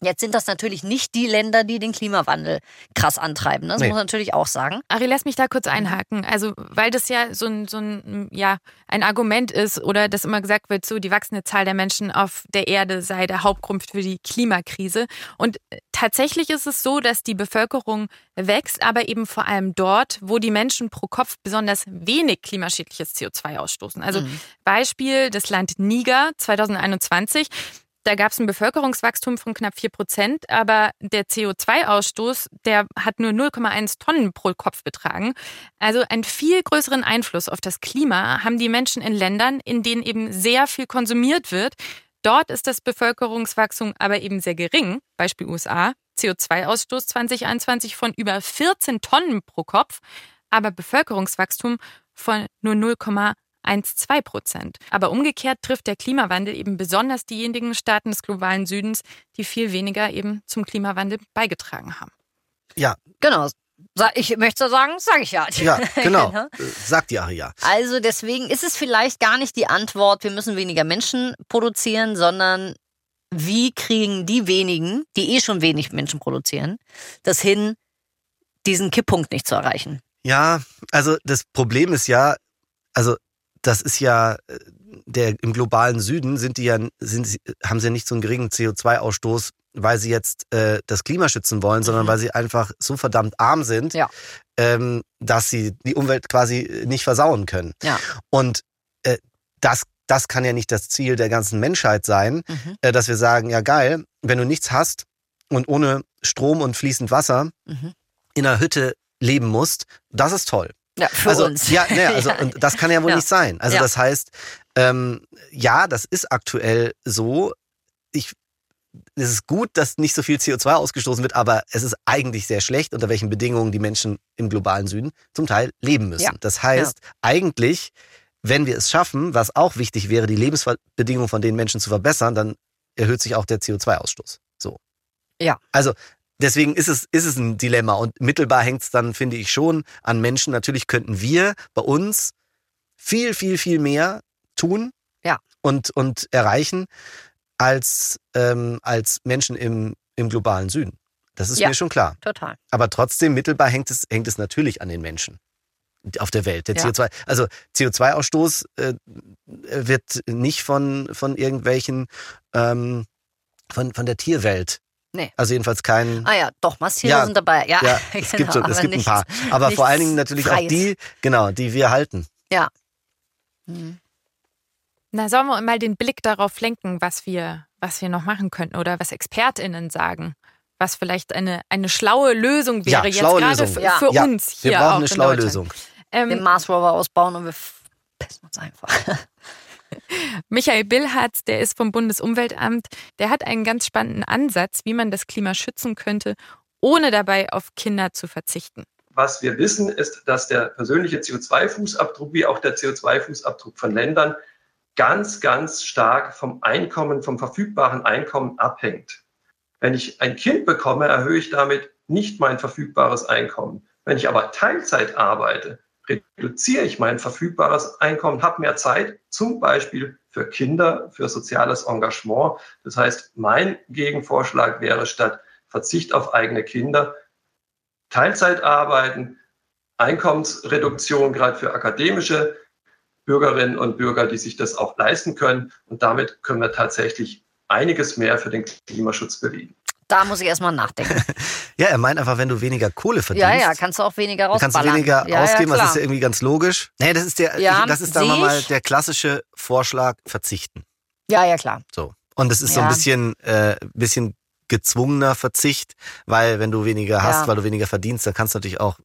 Jetzt sind das natürlich nicht die Länder, die den Klimawandel krass antreiben. ne? Das Nee. muss man natürlich auch sagen. Ari, lass mich da kurz einhaken. Also, weil das ja so ein, so ein, ja, ein Argument ist oder dass immer gesagt wird, so die wachsende Zahl der Menschen auf der Erde sei der Hauptgrund für die Klimakrise. Und tatsächlich ist es so, dass die Bevölkerung wächst, aber eben vor allem dort, wo die Menschen pro Kopf besonders wenig klimaschädliches CO2 ausstoßen. Also Mhm. Beispiel das Land Niger 2021. Da gab es ein Bevölkerungswachstum von knapp 4 Prozent, aber der CO2-Ausstoß, der hat nur 0,1 Tonnen pro Kopf betragen. Also einen viel größeren Einfluss auf das Klima haben die Menschen in Ländern, in denen eben sehr viel konsumiert wird. Dort ist das Bevölkerungswachstum aber eben sehr gering, Beispiel USA, CO2-Ausstoß 2021 von über 14 Tonnen pro Kopf, aber Bevölkerungswachstum von nur 0,12 Prozent. Aber umgekehrt trifft der Klimawandel eben besonders diejenigen Staaten des globalen Südens, die viel weniger eben zum Klimawandel beigetragen haben. Ja, Genau. Ich möchte sagen, sage ich ja. (laughs) ja, (laughs) genau. Äh, Sagt die Aria. Also deswegen ist es vielleicht gar nicht die Antwort, wir müssen weniger Menschen produzieren, sondern wie kriegen die wenigen, die eh schon wenig Menschen produzieren, das hin, diesen Kipppunkt nicht zu erreichen? Ja, also das Problem ist ja, also das ist ja äh, der im globalen Süden sind die ja sind haben sie ja nicht so einen geringen CO2-Ausstoß, weil sie jetzt äh, das Klima schützen wollen, sondern weil sie einfach so verdammt arm sind, Ja. ähm, dass sie die Umwelt quasi nicht versauen können. Ja. Und äh, das das kann ja nicht das Ziel der ganzen Menschheit sein, Mhm. äh, dass wir sagen, ja geil, wenn du nichts hast und ohne Strom und fließend Wasser Mhm. in einer Hütte leben musst, das ist toll. Ja, für also, uns. Ja, ne, (laughs) also Ja. und das kann ja wohl Ja. nicht sein. Also Ja. das heißt, ähm, ja, das ist aktuell so. Ich, es ist gut, dass nicht so viel CO2 ausgestoßen wird, aber es ist eigentlich sehr schlecht, unter welchen Bedingungen die Menschen im globalen Süden zum Teil leben müssen. Das heißt, eigentlich, wenn wir es schaffen, was auch wichtig wäre, die Lebensbedingungen von den Menschen zu verbessern, dann erhöht sich auch der CO2-Ausstoß. So. Ja. Also deswegen ist es, ist es ein Dilemma und mittelbar hängt es dann, finde ich, schon an Menschen. Natürlich könnten wir bei uns viel, viel, viel mehr tun Ja. und, und erreichen als, ähm, als Menschen im, im globalen Süden. Das ist Ja. mir schon klar. Total. Aber trotzdem, mittelbar hängt es, hängt es natürlich an den Menschen auf der Welt. Der Ja. CO2, also CO2-Ausstoß äh, wird nicht von, von irgendwelchen, ähm, von, von der Tierwelt. Nee. Also jedenfalls kein. Ah ja, doch, Masstiere Ja, sind dabei. Ja, ja, (laughs) es gibt, so, genau, es aber gibt ein nichts- paar. Aber vor allen Dingen natürlich auch Freies. die, genau, die wir halten. Ja. Mhm. Na, sollen wir mal den Blick darauf lenken, was wir, was wir noch machen könnten oder was ExpertInnen sagen? Was vielleicht eine, eine schlaue Lösung Ja, wäre jetzt schlaue gerade Lösung. für, Ja. für Ja, uns hier. wir brauchen auch eine in schlaue. Lösung. Den Ähm, Mars Rover ausbauen und wir verpesten uns einfach. (laughs) Michael Billhartz, der ist vom Bundesumweltamt, der hat einen ganz spannenden Ansatz, wie man das Klima schützen könnte, ohne dabei auf Kinder zu verzichten. Was wir wissen, ist, dass der persönliche CO2-Fußabdruck wie auch der CO2-Fußabdruck von Ländern ganz, ganz stark vom Einkommen, vom verfügbaren Einkommen abhängt. Wenn ich ein Kind bekomme, erhöhe ich damit nicht mein verfügbares Einkommen. Wenn ich aber Teilzeit arbeite, reduziere ich mein verfügbares Einkommen, habe mehr Zeit, zum Beispiel für Kinder, für soziales Engagement. Das heißt, mein Gegenvorschlag wäre statt Verzicht auf eigene Kinder, Teilzeit arbeiten, Einkommensreduktion gerade für akademische Bürgerinnen und Bürger, die sich das auch leisten können. Und damit können wir tatsächlich einiges mehr für den Klimaschutz bewegen. Da muss ich erstmal nachdenken. (laughs) Ja, er meint einfach, wenn du weniger Kohle verdienst. Ja, ja, kannst du auch weniger dann kannst du rausballern. weniger ja, ausgeben, ja, das ist ja irgendwie ganz logisch. Nee, das ist der, Ja, das ist, seh mal, der klassische Vorschlag, verzichten. ja, ja, klar. So. Und es ist so ein bisschen, äh, bisschen gezwungener Verzicht, weil wenn du weniger hast, weil du weniger verdienst, dann kannst du natürlich auch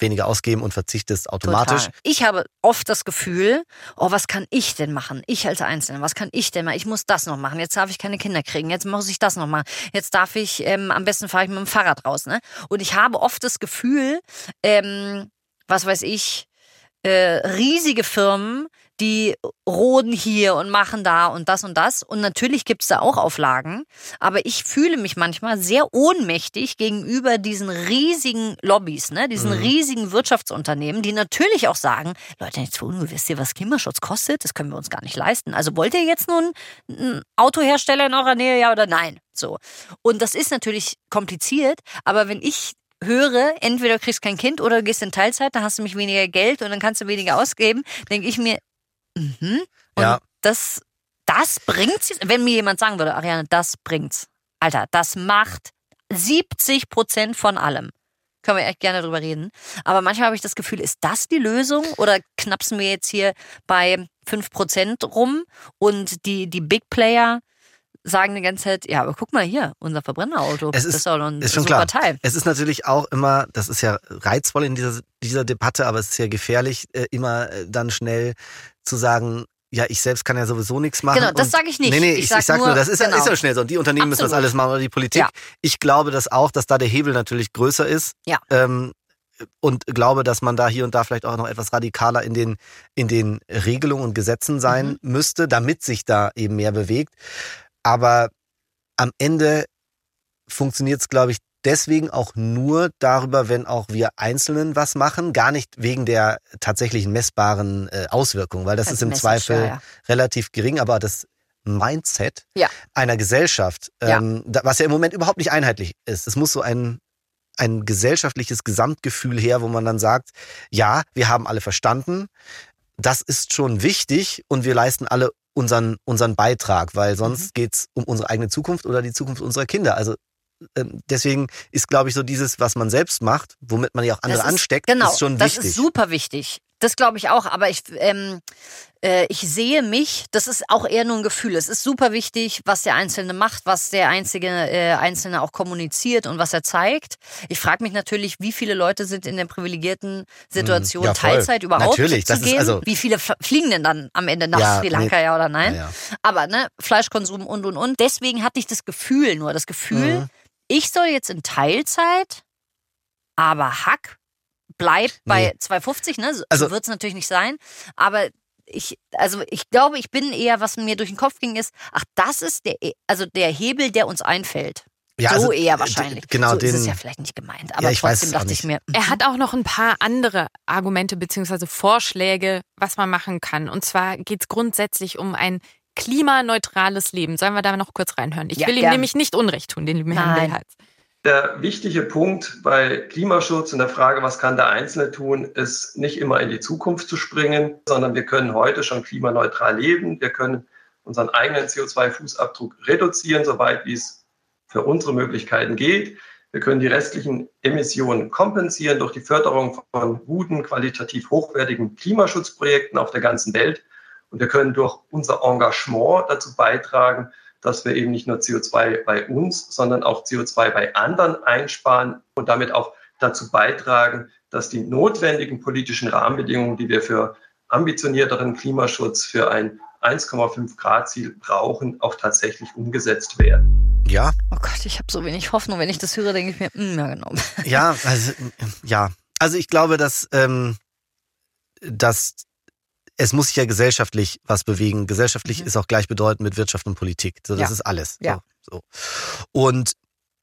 weniger ausgeben und verzichtest automatisch. Total. Ich habe oft das Gefühl, oh, was kann ich denn machen? Ich als Einzelne, was kann ich denn machen? Ich muss das noch machen. Jetzt darf ich keine Kinder kriegen. Jetzt muss ich das noch machen. Jetzt darf ich, ähm, am besten fahre ich mit dem Fahrrad raus. Ne? Und ich habe oft das Gefühl, ähm, was weiß ich, äh, riesige Firmen, die roden hier und machen da und das und das. Und natürlich gibt's da auch Auflagen. Aber ich fühle mich manchmal sehr ohnmächtig gegenüber diesen riesigen Lobbys, ne? diesen Mhm. riesigen Wirtschaftsunternehmen, die natürlich auch sagen, Leute, jetzt wohnen, wisst ihr, was Klimaschutz kostet? Das können wir uns gar nicht leisten. Also wollt ihr jetzt nun einen Autohersteller in eurer Nähe, ja oder nein? So. Und das ist natürlich kompliziert, aber wenn ich höre, entweder du kriegst kein Kind oder du gehst in Teilzeit, dann hast du mich weniger Geld und dann kannst du weniger ausgeben, denke ich mir, mhm. Und Ja. das, das bringt's. jetzt- Wenn mir jemand sagen würde, Ariane, das bringt's. Alter, das macht 70 Prozent von allem. Können wir echt gerne drüber reden. Aber manchmal habe ich das Gefühl, ist das die Lösung? Oder knapsen wir jetzt hier bei 5 Prozent rum und die, die Big Player sagen die ganze Zeit, ja, aber guck mal hier, unser Verbrennerauto. Es ist- das ist doch ein Ist schon super klar. Teil. Es ist natürlich auch immer, das ist ja reizvoll in dieser, dieser Debatte, aber es ist ja gefährlich, äh, immer äh, dann schnell zu sagen, ja, ich selbst kann ja sowieso nichts machen. Genau, das sage ich nicht. Nee, nee, Ich ich, sag ich sag nur, nur, das ist, genau. ist ja schnell so. Und die Unternehmen müssen das Absolut. alles machen oder die Politik. Ja. Ich glaube das auch, dass da der Hebel natürlich größer ist. Ja. Ähm, und glaube, dass man da hier und da vielleicht auch noch etwas radikaler in den, in den Regelungen und Gesetzen sein Mhm. müsste, damit sich da eben mehr bewegt. Aber am Ende funktioniert es, glaube ich, deswegen auch nur darüber, wenn auch wir Einzelnen was machen, gar nicht wegen der tatsächlichen messbaren äh, Auswirkungen, weil das Als ist im Message, Zweifel ja, ja. relativ gering, aber das Mindset Ja. einer Gesellschaft, Ja. ähm, da, was ja im Moment überhaupt nicht einheitlich ist. Es muss so ein, ein gesellschaftliches Gesamtgefühl her, wo man dann sagt, ja, wir haben alle verstanden, das ist schon wichtig und wir leisten alle unseren, unseren Beitrag, weil sonst Mhm. geht's um unsere eigene Zukunft oder die Zukunft unserer Kinder. Also ähm, deswegen ist, glaube ich, so dieses, was man selbst macht, womit man ja auch andere Das ist- ansteckt, genau, ist schon das wichtig. ist super wichtig. Das glaube ich auch, aber ich, ähm, äh, ich sehe mich, das ist auch eher nur ein Gefühl. Es ist super wichtig, was der Einzelne macht, was der einzige äh, Einzelne auch kommuniziert und was er zeigt. Ich frage mich natürlich, wie viele Leute sind in der privilegierten Situation, Hm, ja. Teilzeit überhaupt Natürlich, zu das ist gehen. also- wie viele fliegen denn dann am Ende nach Ja, Sri Lanka, nee. ja oder nein? Ja. Aber ne, Fleischkonsum und und und. Deswegen hatte ich das Gefühl nur, das Gefühl, Mhm. ich soll jetzt in Teilzeit, aber Hack bleibt bei Nee. 250, ne? So Also- wird es natürlich nicht sein. Aber ich, also ich glaube, ich bin eher, was mir durch den Kopf ging, ist, ach, das ist der, also der Hebel, der uns einfällt. Ja, so also, eher wahrscheinlich. genau, so ist es den- ja vielleicht nicht gemeint, aber ich weiß trotzdem dachte ich nicht. mir, Er hat auch noch ein paar andere Argumente bzw. Vorschläge, was man machen kann. Und zwar geht es grundsätzlich um ein klimaneutrales Leben. Sollen wir da noch kurz reinhören? Ich Ja, will ihm gern. nämlich nicht Unrecht tun, den lieben Herrn Nein. Der wichtige Punkt bei Klimaschutz und der Frage, was kann der Einzelne tun, ist nicht immer in die Zukunft zu springen, sondern wir können heute schon klimaneutral leben. Wir können unseren eigenen CO2-Fußabdruck reduzieren, soweit wie es für unsere Möglichkeiten geht. Wir können die restlichen Emissionen kompensieren durch die Förderung von guten, qualitativ hochwertigen Klimaschutzprojekten auf der ganzen Welt. Und wir können durch unser Engagement dazu beitragen, dass wir eben nicht nur CO2 bei uns, sondern auch CO2 bei anderen einsparen und damit auch dazu beitragen, dass die notwendigen politischen Rahmenbedingungen, die wir für ambitionierteren Klimaschutz, für ein 1,5 Grad Ziel brauchen, auch tatsächlich umgesetzt werden. Ja, oh Gott, ich habe so wenig Hoffnung. Wenn ich das höre, denke ich mir, mm, ja genau. ja, also, ja. Also ich glaube, dass, ähm, dass es muss sich ja gesellschaftlich was bewegen. Gesellschaftlich Mhm. ist auch gleichbedeutend mit Wirtschaft und Politik. So, das Ja. ist alles. Ja. So, so. Und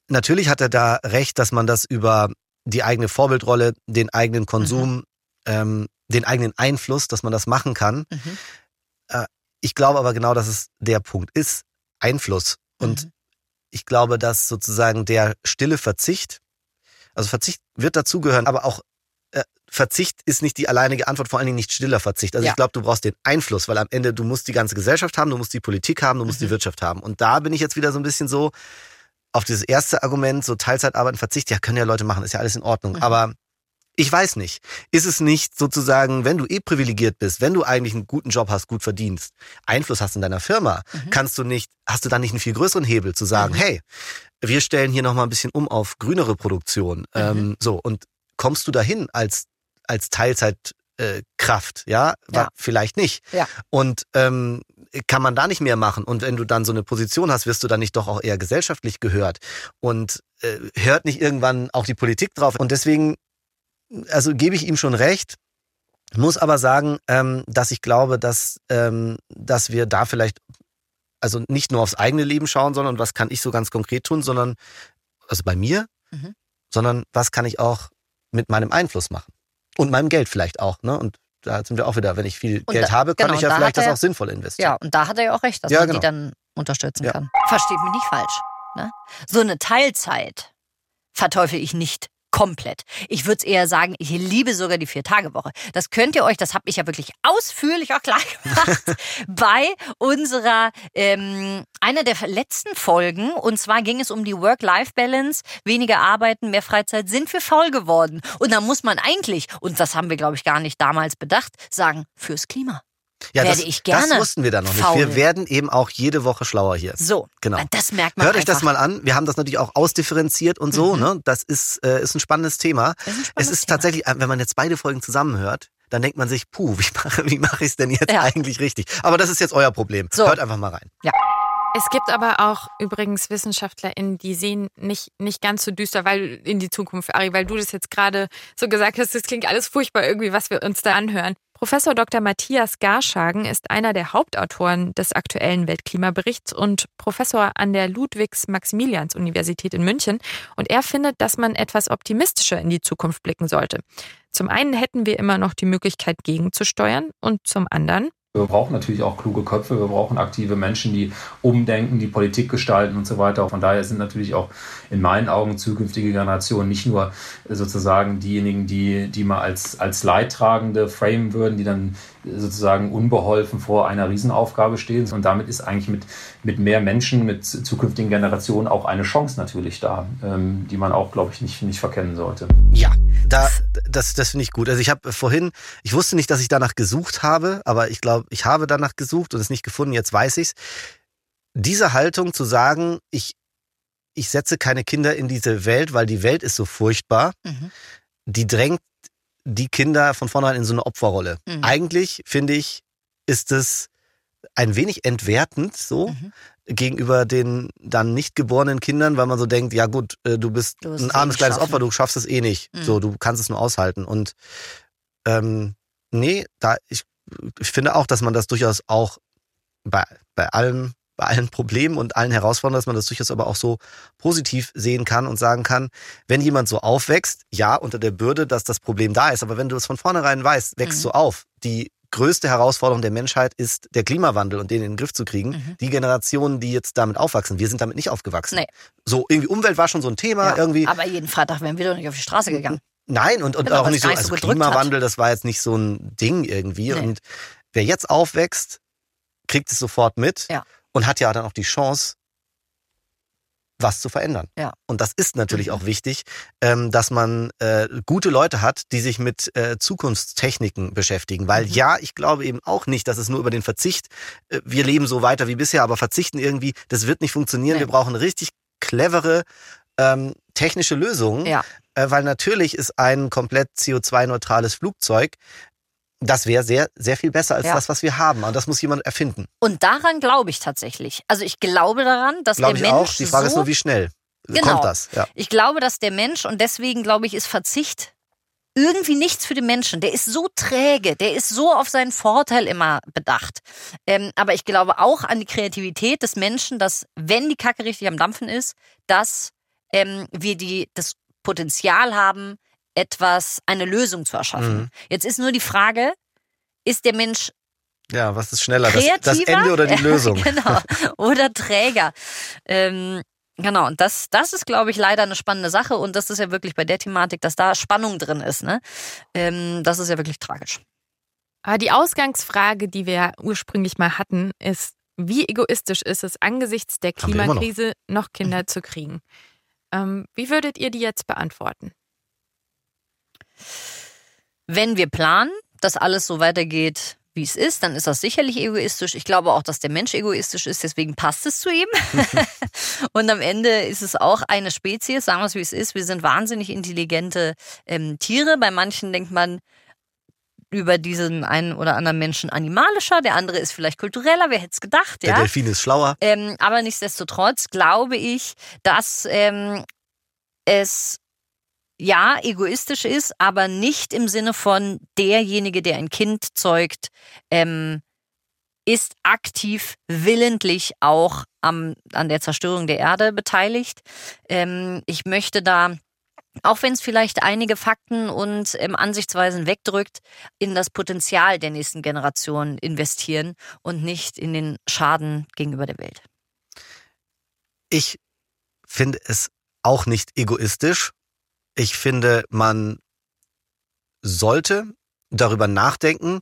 natürlich hat er da recht, dass man das über die eigene Vorbildrolle, den eigenen Konsum, ähm, den eigenen Einfluss, dass man das machen kann. Mhm. Äh, ich glaube aber genau, dass es der Punkt ist. Einfluss. Und Mhm. ich glaube, dass sozusagen der stille Verzicht, also Verzicht wird dazugehören, aber auch Verzicht ist nicht die alleinige Antwort, vor allen Dingen nicht stiller Verzicht. Also Ja. ich glaube, du brauchst den Einfluss, weil am Ende du musst die ganze Gesellschaft haben, du musst die Politik haben, du musst Mhm. die Wirtschaft haben. Und da bin ich jetzt wieder so ein bisschen so auf dieses erste Argument, so Teilzeitarbeiten, Verzicht, ja, können ja Leute machen, ist ja alles in Ordnung. Mhm. Aber ich weiß nicht. Ist es nicht sozusagen, wenn du eh privilegiert bist, wenn du eigentlich einen guten Job hast, gut verdienst, Einfluss hast in deiner Firma, Mhm. kannst du nicht, hast du dann nicht einen viel größeren Hebel zu sagen, Mhm. hey, wir stellen hier nochmal ein bisschen um auf grünere Produktion. Mhm. Ähm, so, und kommst du dahin als, als Teilzeitkraft, äh, ja? Ja. Vielleicht nicht. Ja. Und ähm, kann man da nicht mehr machen? Und wenn du dann so eine Position hast, wirst du dann nicht doch auch eher gesellschaftlich gehört? Und äh, hört nicht irgendwann auch die Politik drauf? Und deswegen, also gebe ich ihm schon recht, muss aber sagen, ähm, dass ich glaube, dass, ähm, dass wir da vielleicht also nicht nur aufs eigene Leben schauen, sondern was kann ich so ganz konkret tun, sondern also bei mir, Mhm. sondern was kann ich auch mit meinem Einfluss machen und meinem Geld vielleicht auch. Ne? Und da sind wir auch wieder, wenn ich viel Und Geld da- habe, kann genau, ich ja da vielleicht das er- auch sinnvoll investieren. Ja, und da hat er ja auch recht, dass Ja, man genau. die dann unterstützen Ja. kann. Versteht mich nicht falsch. Ne? So eine Teilzeit verteufel ich nicht komplett. Ich würde es eher sagen, ich liebe sogar die Vier-Tage-Woche. Das könnt ihr euch, das habe ich ja wirklich ausführlich auch (laughs) klar gemacht bei unserer, ähm, einer der letzten Folgen. Und zwar ging es um die Work-Life-Balance. Weniger arbeiten, mehr Freizeit. Sind wir faul geworden? Und da muss man eigentlich, und das haben wir, glaube ich, gar nicht damals bedacht, sagen, fürs Klima. Ja, werde das, ich gerne. das wussten wir da noch nicht. faul. Wir werden eben auch jede Woche schlauer hier. So, Genau. das merkt man Hört euch das einfach. mal an. Wir haben das natürlich auch ausdifferenziert und so. Mhm. Ne? Das ist, äh, ist ein spannendes Thema. Ist ein Es spannendes ist Thema. tatsächlich, äh, wenn man jetzt beide Folgen zusammenhört, dann denkt man sich, puh, wie mache wie mach ich es denn jetzt Ja. eigentlich richtig? Aber das ist jetzt euer Problem. So. Hört einfach mal rein. Es gibt aber auch übrigens WissenschaftlerInnen, die sehen nicht, nicht ganz so düster, weil in die Zukunft, Ari, weil du das jetzt gerade so gesagt hast, das klingt alles furchtbar irgendwie, was wir uns da anhören. Professor Dr. Matthias Garschagen ist einer der Hauptautoren des aktuellen Weltklimaberichts und Professor an der Ludwigs-Maximilians-Universität in München. Und er findet, dass man etwas optimistischer in die Zukunft blicken sollte. Zum einen hätten wir immer noch die Möglichkeit, gegenzusteuern und zum anderen Wir brauchen natürlich auch kluge Köpfe, wir brauchen aktive Menschen, die umdenken, die Politik gestalten und so weiter. Von daher sind natürlich auch in meinen Augen zukünftige Generationen nicht nur sozusagen diejenigen, die, die mal als, als Leidtragende framen würden, die dann sozusagen unbeholfen vor einer Riesenaufgabe stehen. Und damit ist eigentlich mit, mit mehr Menschen, mit zukünftigen Generationen auch eine Chance natürlich da, ähm, die man auch, glaube ich, nicht, nicht verkennen sollte. Ja, da, das, das finde ich gut. Also ich habe vorhin, ich wusste nicht, dass ich danach gesucht habe, aber ich glaube, ich habe danach gesucht und es nicht gefunden, jetzt weiß ich's. Diese Haltung zu sagen, ich, ich setze keine Kinder in diese Welt, weil die Welt ist so furchtbar, Mhm. die drängt die Kinder von vornherein in so eine Opferrolle. Mhm. Eigentlich, finde ich, ist es ein wenig entwertend so Mhm. gegenüber den dann nicht geborenen Kindern, weil man so denkt, ja gut, äh, du bist Du ein eh armes kleines schaffen. Opfer, du schaffst es eh nicht. Mhm. So, du kannst es nur aushalten. Und ähm, nee, da ich, ich finde auch, dass man das durchaus auch bei, bei allem, bei allen Problemen und allen Herausforderungen, dass man das durchaus aber auch so positiv sehen kann und sagen kann, wenn jemand so aufwächst, ja, unter der Bürde, dass das Problem da ist, aber wenn du es von vornherein weißt, wächst Mhm. so auf. Die größte Herausforderung der Menschheit ist der Klimawandel und den in den Griff zu kriegen. Mhm. Die Generationen, die jetzt damit aufwachsen, wir sind damit nicht aufgewachsen. Nee. So irgendwie Umwelt war schon so ein Thema, Ja, irgendwie. Aber jeden Freitag wären wir doch nicht auf die Straße gegangen. Nein, und, und auch nicht so, also Klimawandel, das war jetzt nicht so ein Ding irgendwie. Nee. Und wer jetzt aufwächst, kriegt es sofort mit Ja. Und hat ja dann auch die Chance, was zu verändern. Ja. Und das ist natürlich Mhm. auch wichtig, ähm, dass man äh, gute Leute hat, die sich mit äh, Zukunftstechniken beschäftigen. Weil Mhm. ja, ich glaube eben auch nicht, dass es nur über den Verzicht, äh, wir leben so weiter wie bisher, aber verzichten irgendwie, das wird nicht funktionieren. Nee. Wir brauchen richtig clevere ähm, technische Lösungen. Ja. Äh, weil natürlich ist ein komplett CO2-neutrales Flugzeug, das wäre sehr, sehr viel besser als Ja. das, was wir haben. Und das muss jemand erfinden. Und daran glaube ich tatsächlich. Also ich glaube daran, dass Glaube der ich Mensch auch. Die Frage so ist nur, wie schnell Genau. kommt das? Ja. Ich glaube, dass der Mensch, und deswegen glaube ich, ist Verzicht irgendwie nichts für den Menschen. Der ist so träge, der ist so auf seinen Vorteil immer bedacht. Ähm, aber ich glaube auch an die Kreativität des Menschen, dass, wenn die Kacke richtig am Dampfen ist, dass ähm, wir die, das Potenzial haben, etwas, eine Lösung zu erschaffen. Mhm. Jetzt ist nur die Frage, ist der Mensch ja, was ist schneller? Das, kreativer? das Ende oder die (laughs) Lösung? genau. Oder Träger. Ähm, genau. Und das, das ist, glaube ich, leider eine spannende Sache. Und das ist ja wirklich bei der Thematik, dass da Spannung drin ist. Ne? Ähm, das ist ja wirklich tragisch. Aber die Ausgangsfrage, die wir ursprünglich mal hatten, ist, wie egoistisch ist es angesichts der immer noch. Klimakrise noch Kinder Mhm. zu kriegen? Ähm, wie würdet ihr die jetzt beantworten? Wenn wir planen, dass alles so weitergeht, wie es ist, dann ist das sicherlich egoistisch. Ich glaube auch, dass der Mensch egoistisch ist, deswegen passt es zu ihm. (laughs) und am Ende ist es auch eine Spezies, sagen wir es wie es ist. Wir sind wahnsinnig intelligente ähm, Tiere. Bei manchen denkt man über diesen einen oder anderen Menschen animalischer, der andere ist vielleicht kultureller, wer hätte es gedacht, Der ja? Delfin ist schlauer. Ähm, aber nichtsdestotrotz glaube ich, dass ähm, es ja egoistisch ist, aber nicht im Sinne von derjenige, der ein Kind zeugt, ähm, ist aktiv willentlich auch am, an der Zerstörung der Erde beteiligt. Ähm, ich möchte da auch wenn es vielleicht einige Fakten und ähm, Ansichtsweisen wegdrückt, in das Potenzial der nächsten Generation investieren und nicht in den Schaden gegenüber der Welt. Ich finde es auch nicht egoistisch. Ich finde, man sollte darüber nachdenken,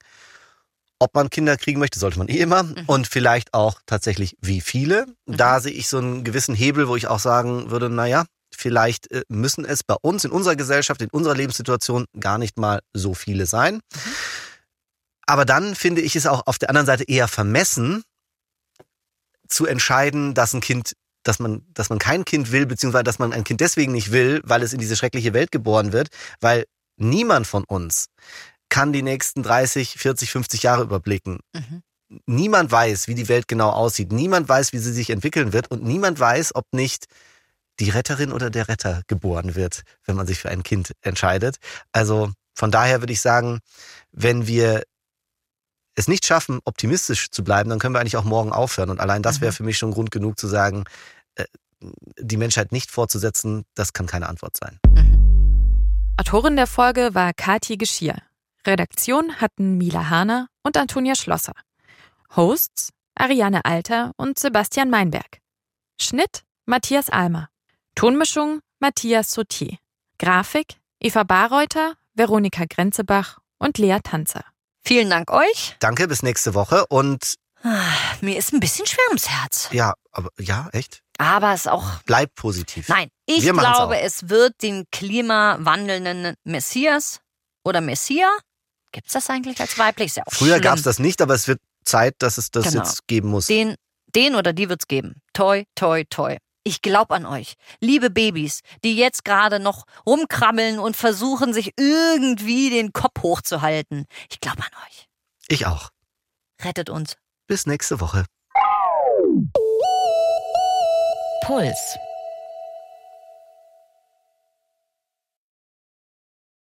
ob man Kinder kriegen möchte, sollte man eh immer. Mhm. Und vielleicht auch tatsächlich wie viele. Da sehe ich so einen gewissen Hebel, wo ich auch sagen würde, naja, vielleicht äh, müssen es bei uns in unserer Gesellschaft, in unserer Lebenssituation gar nicht mal so viele sein. Aber dann finde ich es auch auf der anderen Seite eher vermessen, zu entscheiden, dass ein Kind, dass man, dass man kein Kind will, beziehungsweise dass man ein Kind deswegen nicht will, weil es in diese schreckliche Welt geboren wird, weil niemand von uns kann die nächsten 30, 40, 50 Jahre überblicken. Mhm. Niemand weiß, wie die Welt genau aussieht. Niemand weiß, wie sie sich entwickeln wird. Und niemand weiß, ob nicht die Retterin oder der Retter geboren wird, wenn man sich für ein Kind entscheidet. Also von daher würde ich sagen, wenn wir es nicht schaffen, optimistisch zu bleiben, dann können wir eigentlich auch morgen aufhören. Und allein das wäre Mhm. für mich schon Grund genug zu sagen, äh, die Menschheit nicht fortzusetzen, das kann keine Antwort sein. Autorin der Folge war Kathi Geschirr. Redaktion hatten Mila Hahner und Antonia Schlosser. Hosts Ariane Alter und Sebastian Meinberg. Schnitt Matthias Almer. Tonmischung Matthias Sautier. Grafik Eva Barreuter, Veronika Grenzebach und Lea Tanzer. Vielen Dank euch. Danke, bis nächste Woche. Und Ah, Mir ist ein bisschen schwer ums Herz. ja, aber ja, echt? Aber es auch. Bleib positiv. Nein, ich Wir glaube, es wird den klimawandelnden Messias oder Messia. Gibt es das eigentlich als weiblich? Ist ja auch Früher gab es das nicht, aber es wird Zeit, dass es das Genau. jetzt geben muss. Den, den oder die wird's geben. Toi, toi, toi. Ich glaube an euch. Liebe Babys, die jetzt gerade noch rumkrabbeln und versuchen, sich irgendwie den Kopf hochzuhalten. Ich glaube an euch. Ich auch. Rettet uns. Bis nächste Woche. Puls.